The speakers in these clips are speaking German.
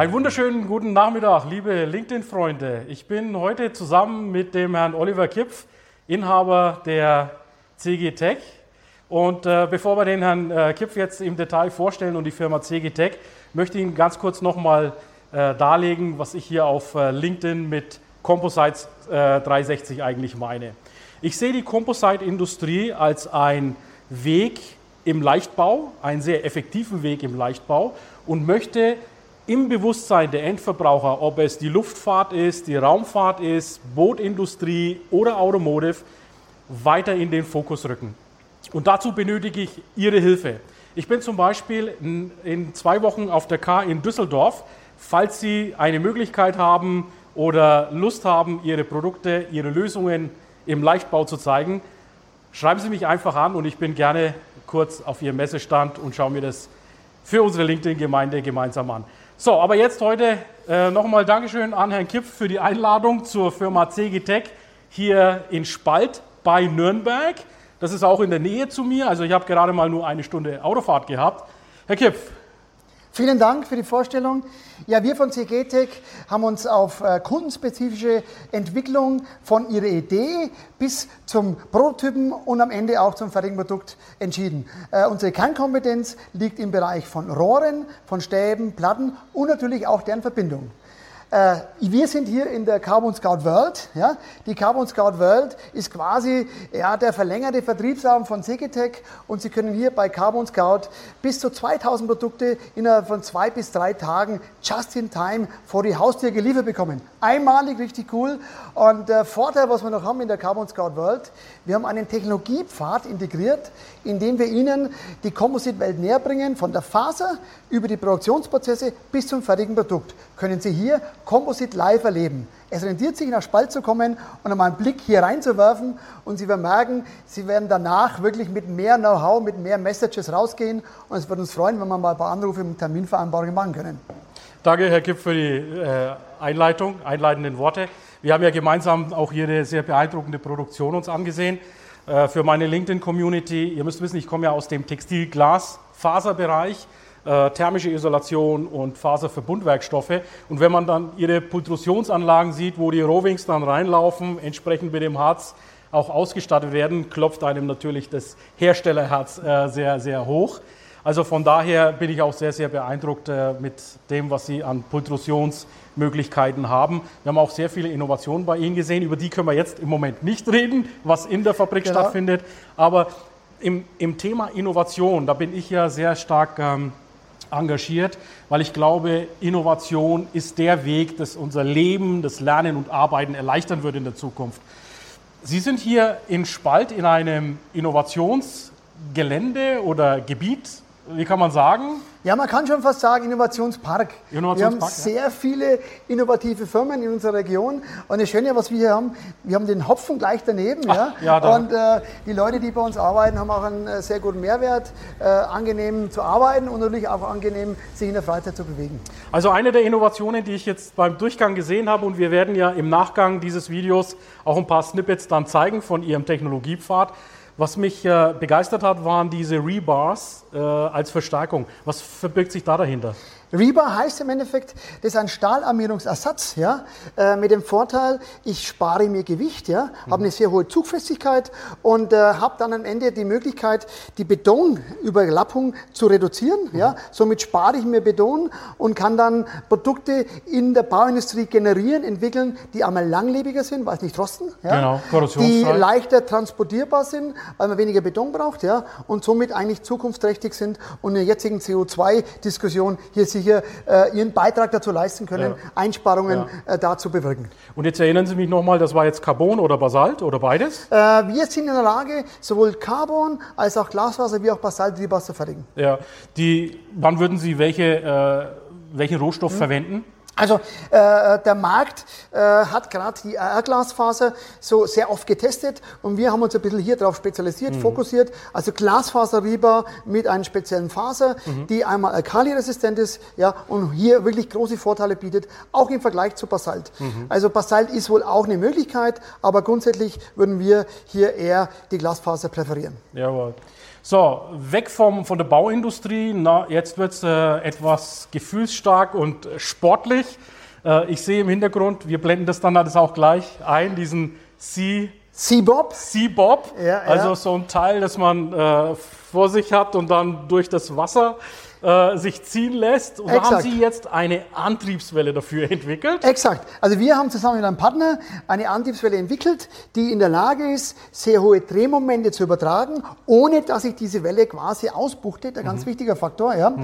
Einen wunderschönen guten Nachmittag, liebe LinkedIn-Freunde. Ich bin heute zusammen mit dem Herrn Oliver Kipf, Inhaber der CG Tech. Und äh, bevor wir den Herrn äh, Kipf jetzt im Detail vorstellen und die Firma CG Tech, möchte ich Ihnen ganz kurz nochmal äh, darlegen, was ich hier auf äh, LinkedIn mit Composites 360 äh, eigentlich meine. Ich sehe die Composite-Industrie als ein Weg im Leichtbau, einen sehr effektiven Weg im Leichtbau und möchte im Bewusstsein der Endverbraucher, ob es die Luftfahrt ist, die Raumfahrt ist, Bootindustrie oder Automotive, weiter in den Fokus rücken. Und dazu benötige ich Ihre Hilfe. Ich bin zum Beispiel in, zwei Wochen auf der K in Düsseldorf. Falls Sie eine Möglichkeit haben oder Lust haben, Ihre Produkte, Ihre Lösungen im Leichtbau zu zeigen, schreiben Sie mich einfach an und ich bin gerne kurz auf Ihrem Messestand und schaue mir das für unsere LinkedIn-Gemeinde gemeinsam an. So, aber jetzt heute äh, nochmal Dankeschön an Herrn Kipf für die Einladung zur Firma CG Tech hier in Spalt bei Nürnberg. Das ist auch in der Nähe zu mir, also ich habe gerade mal nur eine Stunde Autofahrt gehabt. Herr Kipf, Vielen Dank für die Vorstellung. Ja, wir von CGTech haben uns auf äh, kundenspezifische Entwicklung von ihrer Idee bis zum Prototypen und am Ende auch zum fertigen Produkt entschieden. Äh, unsere Kernkompetenz liegt im Bereich von Rohren, von Stäben, Platten und natürlich auch deren Verbindung. Äh, wir sind hier in der Carbon Scout World. Ja? Die Carbon Scout World ist quasi ja, der verlängerte Vertriebsraum von Segitech und Sie können hier bei Carbon Scout bis zu 2000 Produkte innerhalb von zwei bis drei Tagen just in time vor die Haustür geliefert bekommen. Einmalig, richtig cool. Und der Vorteil, was wir noch haben in der Carbon Scout World, wir haben einen Technologiepfad integriert, in dem wir Ihnen die Composite-Welt näher bringen, von der Faser über die Produktionsprozesse bis zum fertigen Produkt. Können Sie hier Composite live erleben. Es rentiert sich, nach Spalt zu kommen und einmal einen Blick hier reinzuwerfen und Sie werden merken, Sie werden danach wirklich mit mehr Know-how, mit mehr Messages rausgehen und es würde uns freuen, wenn wir mal ein paar Anrufe mit Terminvereinbarungen machen können. Danke, Herr Kipp, für die äh, Einleitung, einleitenden Worte. Wir haben ja gemeinsam auch hier eine sehr beeindruckende Produktion uns angesehen. Äh, für meine LinkedIn-Community, ihr müsst wissen, ich komme ja aus dem Textil-Glas-Faserbereich. Äh, thermische Isolation und Faserverbundwerkstoffe. Und wenn man dann ihre Pultrusionsanlagen sieht, wo die Rohwings dann reinlaufen, entsprechend mit dem Harz auch ausgestattet werden, klopft einem natürlich das Herstellerherz äh, sehr, sehr hoch. Also von daher bin ich auch sehr, sehr beeindruckt äh, mit dem, was Sie an Pultrusionsmöglichkeiten haben. Wir haben auch sehr viele Innovationen bei Ihnen gesehen, über die können wir jetzt im Moment nicht reden, was in der Fabrik genau. stattfindet. Aber im, im, Thema Innovation, da bin ich ja sehr stark ähm, engagiert, weil ich glaube, Innovation ist der Weg, das unser Leben, das Lernen und Arbeiten erleichtern wird in der Zukunft. Sie sind hier in Spalt in einem Innovationsgelände oder Gebiet, wie kann man sagen? Ja, man kann schon fast sagen Innovationspark. Innovationspark wir haben sehr ja. viele innovative Firmen in unserer Region. Und das Schöne, was wir hier haben, wir haben den Hopfen gleich daneben. Ach, ja. ja und äh, die Leute, die bei uns arbeiten, haben auch einen äh, sehr guten Mehrwert, äh, angenehm zu arbeiten und natürlich auch angenehm, sich in der Freizeit zu bewegen. Also eine der Innovationen, die ich jetzt beim Durchgang gesehen habe, und wir werden ja im Nachgang dieses Videos auch ein paar Snippets dann zeigen von Ihrem Technologiepfad, was mich äh, begeistert hat, waren diese Rebars äh, als Verstärkung. Was verbirgt sich da dahinter? Rebar heißt im Endeffekt, das ist ein Stahlarmierungsersatz, ja, äh, mit dem Vorteil, ich spare mir Gewicht, ja, mhm. habe eine sehr hohe Zugfestigkeit und äh, habe dann am Ende die Möglichkeit, die Betonüberlappung zu reduzieren, mhm. ja. Somit spare ich mir Beton und kann dann Produkte in der Bauindustrie generieren, entwickeln, die einmal langlebiger sind, weil es nicht rosten, ja, genau. die leichter transportierbar sind, weil man weniger Beton braucht, ja, und somit eigentlich zukunftsträchtig sind und in der jetzigen CO2-Diskussion hier sich sicher äh, ihren Beitrag dazu leisten können, ja. Einsparungen ja. Äh, da zu bewirken. Und jetzt erinnern Sie mich nochmal, das war jetzt Carbon oder Basalt oder beides? Äh, wir sind in der Lage, sowohl Carbon als auch Glasfaser wie auch Basalt Basalt zu fertigen. Ja, die, wann würden Sie welche äh, welchen Rohstoff verwenden? Also äh, der Markt äh, hat gerade die AR-Glasfaser so sehr oft getestet und wir haben uns ein bisschen hier drauf spezialisiert, fokussiert. Also Glasfaser-Rebar mit einer speziellen Faser, die einmal alkaliresistent ist ja, und hier wirklich große Vorteile bietet, auch im Vergleich zu Basalt. Also Basalt ist wohl auch eine Möglichkeit, aber grundsätzlich würden wir hier eher die Glasfaser präferieren. Jawohl. So, weg vom, von der Bauindustrie. Na, jetzt wird es äh, etwas gefühlsstark und sportlich. Äh, ich sehe im Hintergrund, wir blenden das dann alles auch gleich ein, diesen Sea, Seabob, sea Bob. Ja, ja. Also so ein Teil, das man äh, vor sich hat und dann durch das Wasser äh, sich ziehen lässt. Und da haben. Sie jetzt eine Antriebswelle dafür entwickelt. Exakt. Also wir haben zusammen mit einem Partner eine Antriebswelle entwickelt, die in der Lage ist, sehr hohe Drehmomente zu übertragen, ohne dass sich diese Welle quasi ausbuchtet. Ein ganz wichtiger Faktor. Ja.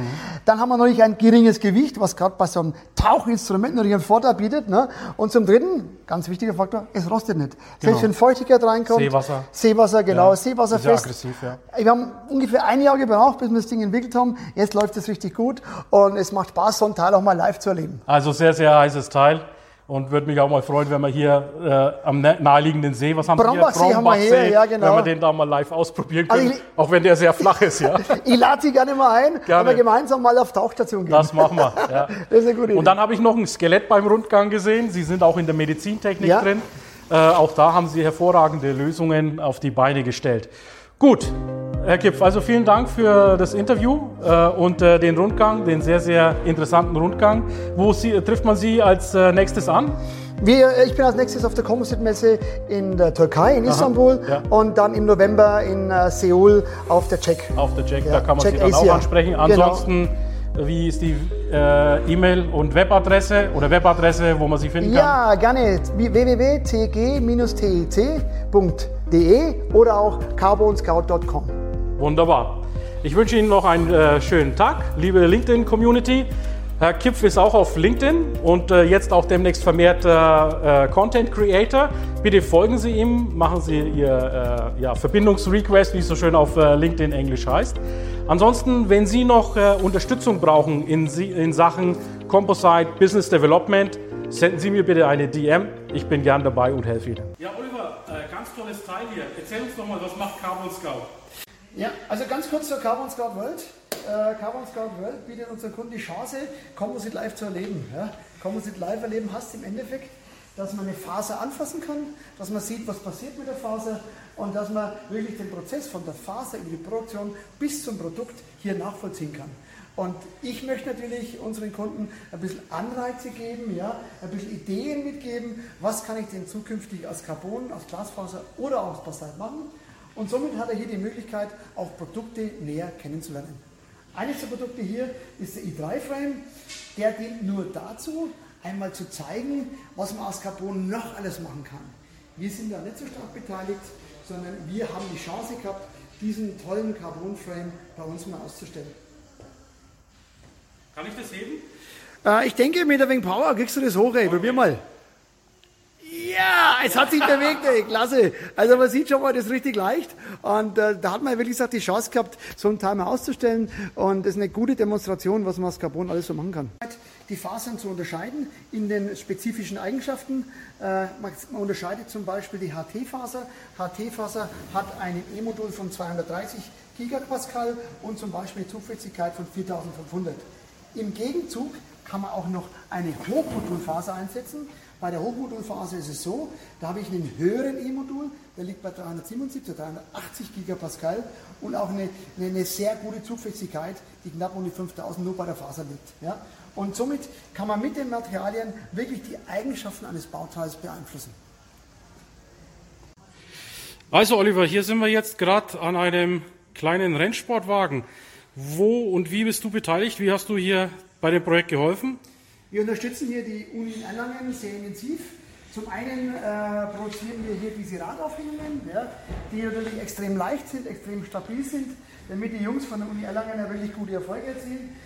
Dann haben wir natürlich ein geringes Gewicht, was gerade bei so einem Tauchinstrument natürlich einen Vorteil bietet. Ne. Und zum Dritten, ganz wichtiger Faktor, es rostet nicht. Selbst wenn Feuchtigkeit reinkommt. Seewasser. Seewasser, genau. Ja. Seewasserfest. Sehr aggressiv, ja. Wir haben ungefähr ein Jahr gebraucht, bis wir das Ding entwickelt haben. Jetzt läuft es richtig gut und es macht Spaß, so einen Teil auch mal live zu erleben. Also sehr, sehr heißes Teil. Und würde mich auch mal freuen, wenn wir hier äh, am na- naheliegenden See, was haben Brombachsee wir hier? haben wir hier, Brombachsee, ja, genau. Wenn wir den da mal live ausprobieren Also können, ich- auch wenn der sehr flach ist, ja. Ich lade Sie gerne mal ein, Gerne. wenn wir gemeinsam mal auf Tauchstation gehen. Das machen wir. Ja. Das ist eine gute Idee. Und dann habe ich noch ein Skelett beim Rundgang gesehen. Sie sind auch in der Medizintechnik Ja. drin. Äh, auch da haben Sie hervorragende Lösungen auf die Beine gestellt. Gut, Herr Kipf, also vielen Dank für das Interview äh, und äh, den Rundgang, den sehr, sehr interessanten Rundgang. Wo Sie, trifft man Sie als äh, nächstes an? Wir, ich bin als nächstes auf der Composite-Messe in der Türkei, in Istanbul ja. und dann im November in äh, Seoul auf der Check. Auf der Check, Ja, da kann man Check Sie dann Asia. auch ansprechen. Genau. Ansonsten, wie ist die äh, E-Mail und Webadresse oder Webadresse, wo man Sie finden kann? Ja, gerne. www.tg-tec.de oder auch carbonscout.com. Wunderbar. Ich wünsche Ihnen noch einen äh, schönen Tag, liebe LinkedIn-Community. Herr Kipf ist auch auf LinkedIn und äh, jetzt auch demnächst vermehrt äh, Content Creator. Bitte folgen Sie ihm, machen Sie Ihr äh, ja, Verbindungsrequest, wie es so schön auf äh, LinkedIn Englisch heißt. Ansonsten, wenn Sie noch äh, Unterstützung brauchen in, in Sachen Composite Business Development, senden Sie mir bitte eine DM. Ich bin gern dabei und helfe Ihnen. Ja, Oliver, ganz tolles Teil hier. Erzähl uns doch mal, was macht Carbon Scout? Ja, also ganz kurz zur Carbon Scout World. Äh, Carbon Scout World bietet unseren Kunden die Chance, Composite live zu erleben. Ja? Composite live erleben heißt im Endeffekt, dass man eine Faser anfassen kann, dass man sieht, was passiert mit der Faser und dass man wirklich den Prozess von der Faser in die Produktion bis zum Produkt hier nachvollziehen kann. Und ich möchte natürlich unseren Kunden ein bisschen Anreize geben, ja, ein bisschen Ideen mitgeben, was kann ich denn zukünftig aus Carbon, aus Glasfaser oder aus Basalt machen. Und somit hat er hier die Möglichkeit, auch Produkte näher kennenzulernen. Eines der Produkte hier ist der i3-Frame. Der dient nur dazu, einmal zu zeigen, was man aus Carbon noch alles machen kann. Wir sind da nicht so stark beteiligt, sondern wir haben die Chance gehabt, diesen tollen Carbon-Frame bei uns mal auszustellen. Kann ich das heben? Äh, ich denke, mit ein wenig Power kriegst du das hoch, ey. Probier mal. Ja, es hat sich bewegt, ey. Klasse. Also man sieht schon mal, das ist richtig leicht. Und äh, da hat man wirklich gesagt, die Chance gehabt, so einen Timer auszustellen. Und das ist eine gute Demonstration, was man aus Carbon alles so machen kann. Die Fasern zu unterscheiden in den spezifischen Eigenschaften. Äh, man, man unterscheidet zum Beispiel die HT-Faser. HT-Faser hat ein E-Modul von 230 Gigapascal und zum Beispiel eine Zugfestigkeit von 4500. Im Gegenzug kann man auch noch eine Hochmodulfaser einsetzen. Bei der Hochmodulphase ist es so, da habe ich einen höheren E-Modul, der liegt bei 377, 380 Gigapascal und auch eine, eine, eine sehr gute Zugfestigkeit, die knapp um die 5000 nur bei der Faser liegt. Ja? Und somit kann man mit den Materialien wirklich die Eigenschaften eines Bauteils beeinflussen. Also Oliver, hier sind wir jetzt gerade an einem kleinen Rennsportwagen. Wo und wie bist du beteiligt? Wie hast du hier bei dem Projekt geholfen? Wir unterstützen hier die Uni in Erlangen sehr intensiv. Zum einen äh, produzieren wir hier diese Radaufhängungen, ja, die natürlich extrem leicht sind, extrem stabil sind, damit die Jungs von der Uni Erlangen ja wirklich gute Erfolge erzielen.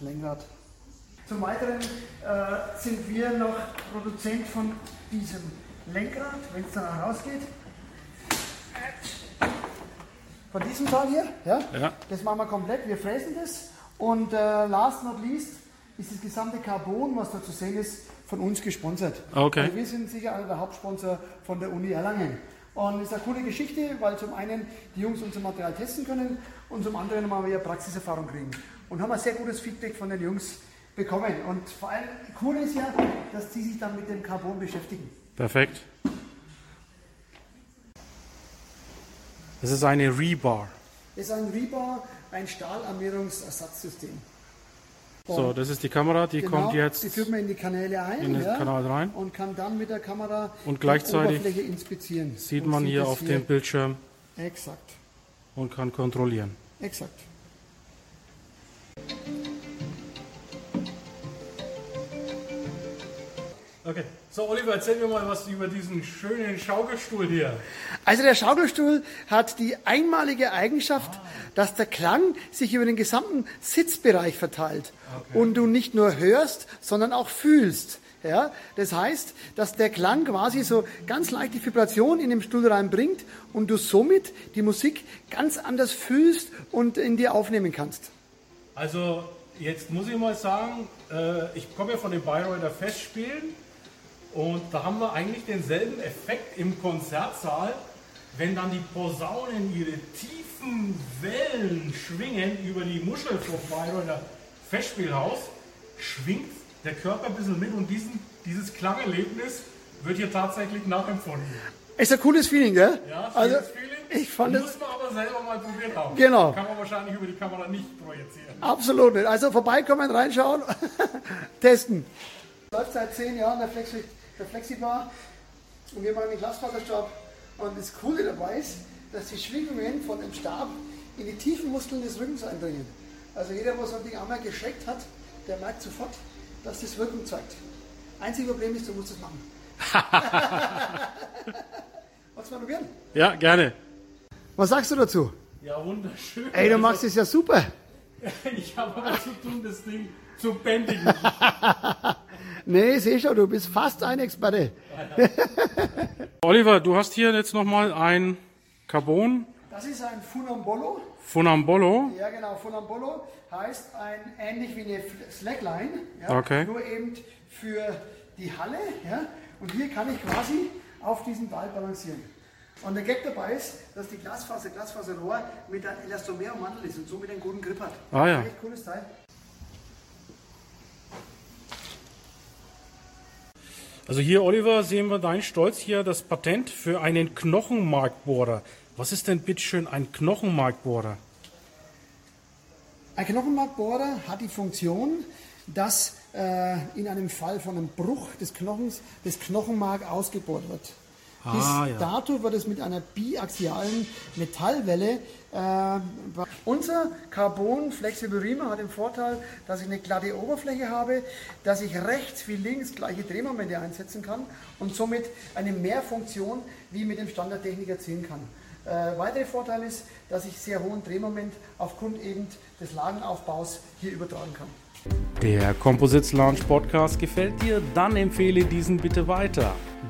Lenkrad. Zum Weiteren äh, sind wir noch Produzent von diesem Lenkrad, wenn es dann rausgeht. Von diesem Teil hier, ja? Ja. Das machen wir komplett. Wir fräsen das Und äh, last not least ist das gesamte Carbon, was da zu sehen ist, von uns gesponsert. Okay. Also wir sind sicher einer der Hauptsponsor von der Uni Erlangen. Und es ist eine coole Geschichte, weil zum einen die Jungs unser Material testen können und zum anderen mal wieder Praxiserfahrung kriegen. Und haben ein sehr gutes Feedback von den Jungs bekommen. Und vor allem cool ist ja, dass die sich dann mit dem Carbon beschäftigen. Perfekt. Das ist eine Rebar. Das ist ein Rebar, ein Stahlarmierungsersatzsystem. So, Und das ist die Kamera, die genau, kommt jetzt Die führt man in die Kanäle ein in den ja, Kanal rein. und kann dann mit der Kamera Und gleichzeitig die Oberfläche inspizieren. Sieht man hier auf dem Bildschirm Exakt, und kann kontrollieren. exakt. Okay. So, Oliver, erzähl mir mal was über diesen schönen Schaukelstuhl hier. Also der Schaukelstuhl hat die einmalige Eigenschaft, dass der Klang sich über den gesamten Sitzbereich verteilt und du nicht nur hörst, sondern auch fühlst. Ja, das heißt, dass der Klang quasi so ganz leichte Vibration in den Stuhl reinbringt und du somit die Musik ganz anders fühlst und in dir aufnehmen kannst. Also, jetzt muss ich mal sagen, äh, ich komme ja von den Bayreuther Festspielen und da haben wir eigentlich denselben Effekt im Konzertsaal, wenn dann die Posaunen ihre tiefen Wellen schwingen über die Muschel vom Bayreuther Festspielhaus, schwingt der Körper ein bisschen mit und diesen, dieses Klangerlebnis wird hier tatsächlich nachempfunden. Ist ein cooles Feeling, gell? Ja, also, Feeling. ich fand es Muss man aber selber mal probiert haben. Genau. Kann man wahrscheinlich über die Kamera nicht projizieren. absolut nicht. Also vorbeikommen, reinschauen, testen. Läuft seit zehn Jahren der, Flexi, der Flexibar und wir machen den Glasfaserstab. Und das Coole dabei ist, dass die Schwingungen von dem Stab in die tiefen Muskeln des Rückens eindringen. Also jeder, der so ein Ding einmal geschreckt hat, der merkt sofort, dass das Wirkung zeigt. Einziges Problem ist, du musst es machen. Wolltest du mal probieren? Ja, gerne. Was sagst du dazu? Ja, wunderschön. Ey, du machst es ja super. Ich habe aber zu tun, das Ding zu bändigen. Nee, seh schon, du bist fast ein Experte. Oliver, du hast hier jetzt nochmal ein Carbon Das ist ein Funambolo. Funambolo. Ja, genau. Funambolo heißt ein, ähnlich wie eine Slackline. Ja, Okay. Nur eben für die Halle. Ja, und hier kann ich quasi auf diesem Ball balancieren. Und der Gag dabei ist, dass die Glasfaser, Glasfaserrohr mit einem Elastomer umwandelt ist und somit einen guten Grip hat. Ah, ja. Echt cooles Teil. Also hier, Oliver, sehen wir deinen Stolz hier, das Patent für einen Knochenmarkbohrer. Was ist denn bitteschön ein Knochenmarkbohrer? Ein Knochenmarkbohrer hat die Funktion, dass äh, in einem Fall von einem Bruch des Knochens das Knochenmark ausgebohrt wird. Ah, Bis ja. dato wird es mit einer biaxialen Metallwelle. Äh, unser Carbon Flexible Reamer hat den Vorteil, dass ich eine glatte Oberfläche habe, dass ich rechts wie links gleiche Drehmomente einsetzen kann und somit eine Mehrfunktion wie mit dem Standardtechnik erzielen kann. Äh, weiterer Vorteil ist, dass ich sehr hohen Drehmoment aufgrund eben des Lagenaufbaus hier übertragen kann. Der Composites Launch Podcast gefällt dir? Dann empfehle diesen bitte weiter.